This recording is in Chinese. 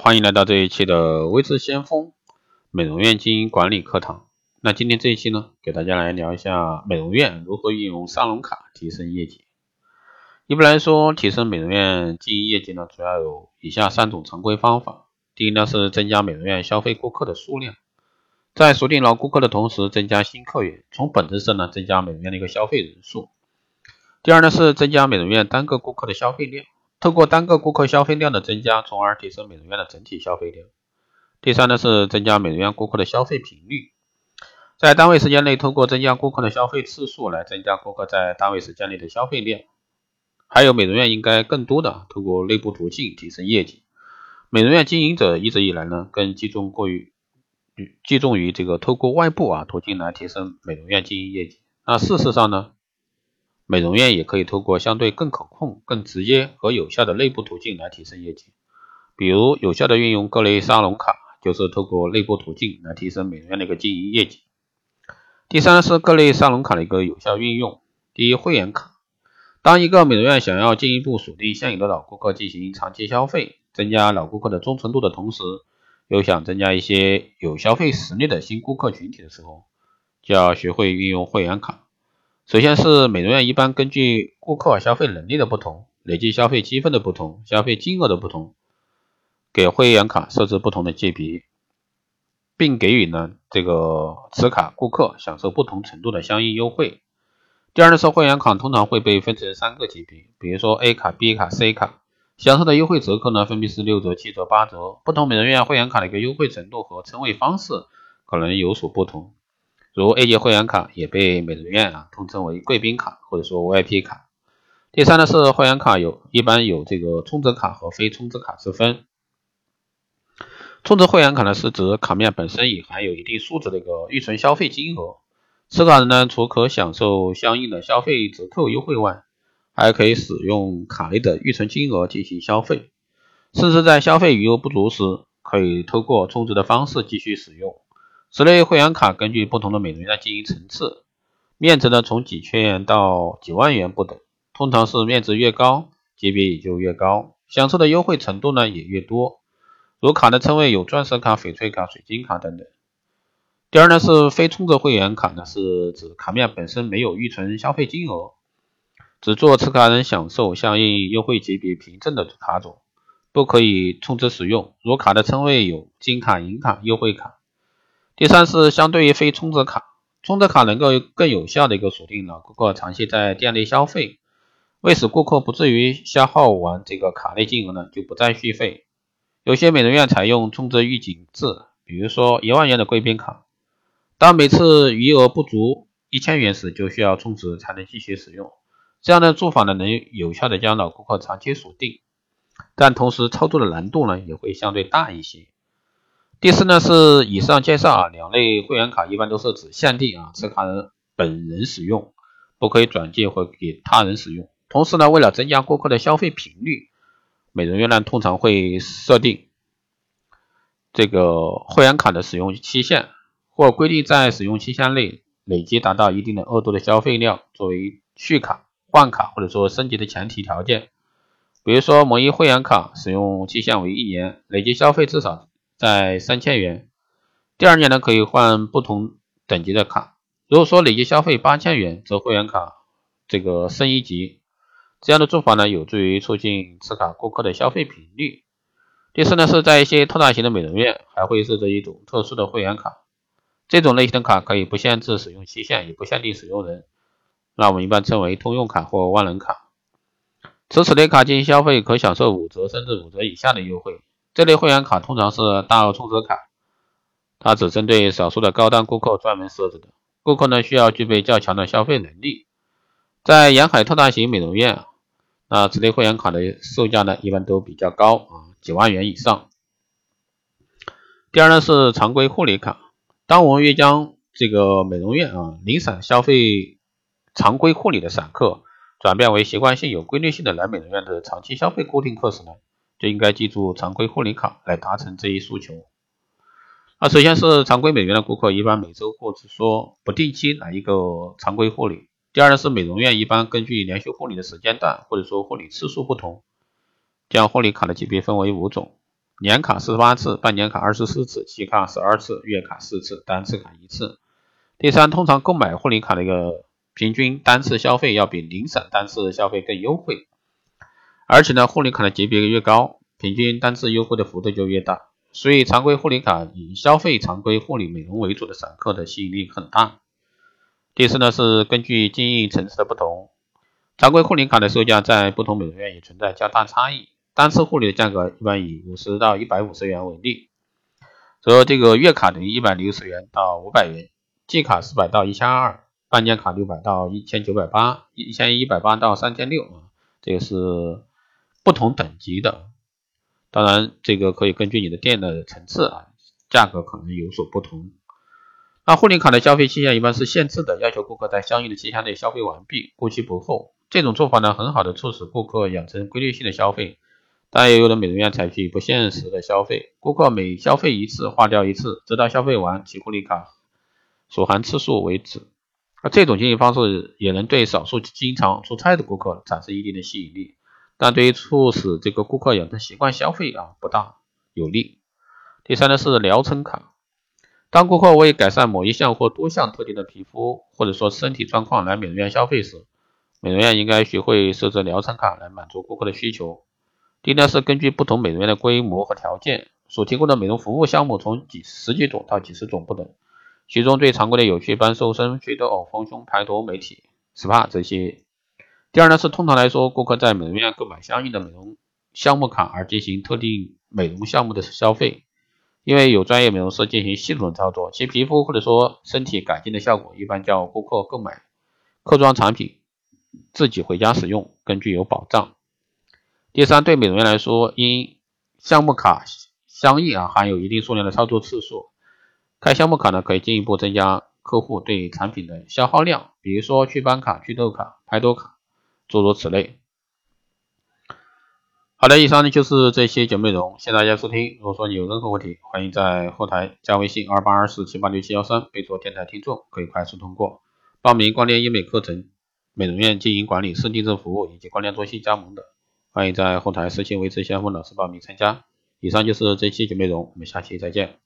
欢迎来到这一期的微智先锋美容院经营管理课堂。那今天这一期呢，给大家来聊一下美容院如何运用沙龙卡提升业绩。一般来说，提升美容院经营业绩呢，主要有以下三种常规方法。第一呢，是增加美容院消费顾客的数量，在锁定老顾客的同时，增加新客源，从本质上呢，增加美容院的一个消费人数。第二呢，是增加美容院单个顾客的消费量。透过单个顾客消费量的增加，从而提升美容院的整体消费量。第三呢是增加美容院顾客的消费频率，在单位时间内，通过增加顾客的消费次数来增加顾客在单位时间内的消费量。还有美容院应该更多的通过内部途径提升业绩。美容院经营者一直以来呢，更集中过于集中于这个透过外部啊途径来提升美容院经营业绩。那事实上呢？美容院也可以通过相对更可控、更直接和有效的内部途径来提升业绩，比如有效的运用各类沙龙卡，就是透过内部途径来提升美容院的一个经营业绩。第三是各类沙龙卡的一个有效运用。第一，会员卡。当一个美容院想要进一步锁定现有的老顾客进行长期消费，增加老顾客的忠诚度的同时，又想增加一些有消费实力的新顾客群体的时候，就要学会运用会员卡。首先是美容院一般根据顾客消费能力的不同、累计消费积分的不同、消费金额的不同，给会员卡设置不同的级别，并给予呢这个持卡顾客享受不同程度的相应优惠。第二呢是会员卡通常会被分成三个级别，比如说 A 卡、B 卡、C 卡，享受的优惠折扣呢分别是六折、七折、八折。不同美容院会员卡的一个优惠程度和称谓方式可能有所不同。如 A 级会员卡也被美容院啊统称为贵宾卡或者说 VIP 卡。第三呢是会员卡有一般有这个充值卡和非充值卡之分。充值会员卡呢是指卡面本身已含有一定数值的一个预存消费金额，持卡人呢除可享受相应的消费折扣优惠外，还可以使用卡内的预存金额进行消费，甚至在消费余额不足时，可以通过充值的方式继续使用。此类会员卡根据不同的美容院进行层次，面值呢从几千元到几万元不等，通常是面值越高，级别也就越高，享受的优惠程度呢也越多。如卡的称谓有钻石卡、翡翠卡、水晶卡等等。第二呢是非充值会员卡呢，是指卡面本身没有预存消费金额，只做持卡人享受相应优惠级别凭证的卡种，不可以充值使用。如卡的称谓有金卡、银卡、优惠卡。第三是相对于非充值卡，充值卡能够更有效的一个锁定老顾客长期在店内消费，为使顾客不至于消耗完这个卡内金额呢，就不再续费。有些美容院采用充值预警制，比如说一万元的贵宾卡，当每次余额不足一千元时，就需要充值才能继续使用。这样的做法呢，能有效的将老顾客长期锁定，但同时操作的难度呢，也会相对大一些。第四呢是以上介绍啊，两类会员卡一般都是指限定啊持卡人本人使用，不可以转借或给他人使用。同时呢，为了增加顾客的消费频率，美容院呢通常会设定这个会员卡的使用期限，或规定在使用期限内累计达到一定的额度的消费量，作为续卡、换卡或者说升级的前提条件。比如说某一会员卡使用期限为一年，累计消费至少。在三千元，第二年呢可以换不同等级的卡。如果说累计消费八千元，则会员卡这个升一级。这样的做法呢，有助于促进持卡顾客的消费频率。第四呢，是在一些特大型的美容院，还会设置一种特殊的会员卡。这种类型的卡可以不限制使用期限，也不限定使用人，那我们一般称为通用卡或万能卡。持此类卡进行消费，可享受五折甚至五折以下的优惠。这类会员卡通常是大额充值卡，它只针对少数的高端顾客专门设置的。顾客呢需要具备较强的消费能力。在沿海特大型美容院，那此类会员卡的售价呢一般都比较高啊，几万元以上。第二呢是常规护理卡。当我们越将这个美容院啊零散消费常规护理的散客，转变为习惯性有规律性的来美容院的长期消费固定客时呢？就应该记住常规护理卡来达成这一诉求。那首先是常规美容院的顾客，一般每周或者说不定期来一个常规护理。第二呢是美容院一般根据连续护理的时间段或者说护理次数不同，将护理卡的级别分为五种。年卡四十八次，半年卡二十四次，季卡十二次，月卡四次，单次卡一次。第三，通常购买护理卡的一个平均单次消费要比零散单次消费更优惠，而且呢，护理卡的级别越高，平均单次优惠的幅度就越大。所以，常规护理卡以消费常规护理美容为主的散客的吸引力很大。第四呢，是根据经营层次的不同，常规护理卡的售价在不同美容院也存在较大差异。单次护理的价格一般以五十到一百五十元为例，则这个月卡等于一百六十元到五百元，季卡四百到一千二，半年卡六百到一千九百八，一千一百八到三千六啊，这个是不同等级的。当然，这个可以根据你的店的层次啊，价格可能有所不同。那护理卡的消费期限一般是限制的，要求顾客在相应的期限内消费完毕，过期不候。这种做法呢，很好的促使顾客养成规律性的消费。但也有的美容院采取不限时的消费，顾客每消费一次划掉一次，直到消费完其护理卡所含次数为止。而这种经营方式也能对少数经常出差的顾客产生一定的吸引力，但对于促使这个顾客养成习惯消费啊不大有利。第三呢是疗程卡，当顾客为改善某一项或多项特定的皮肤或者说身体状况来美容院消费时，美容院应该学会设置疗程卡来满足顾客的需求。第一呢是根据不同美容院的规模和条件，所提供的美容服务项目从几十几种到几十种不等，其中最常规的有祛斑、瘦身、祛痘、丰胸、排毒、美体、SPA 这些。第二呢是通常来说，顾客在美容院购买相应的美容项目卡而进行特定美容项目的消费，因为有专业美容师进行系统操作，其皮肤或者说身体改进的效果一般叫顾客购买客装产品自己回家使用更具有保障。第三，对美容院来说，因项目卡相应啊含有一定数量的操作次数，开项目卡呢可以进一步增加客户对产品的消耗量，比如说祛斑卡、祛痘卡、排毒卡，诸如此类。好的，以上呢就是这些节目内容，谢谢大家收听。如果说你有任何问题，欢迎在后台加微信二八二四七八六七幺三，备注电台听众，可以快速通过报名光电医美课程、美容院经营管理、私定制服务以及光电中心加盟的。欢迎在后台私信维持先锋老师报名参加。以上就是这期节目内容，我们下期再见。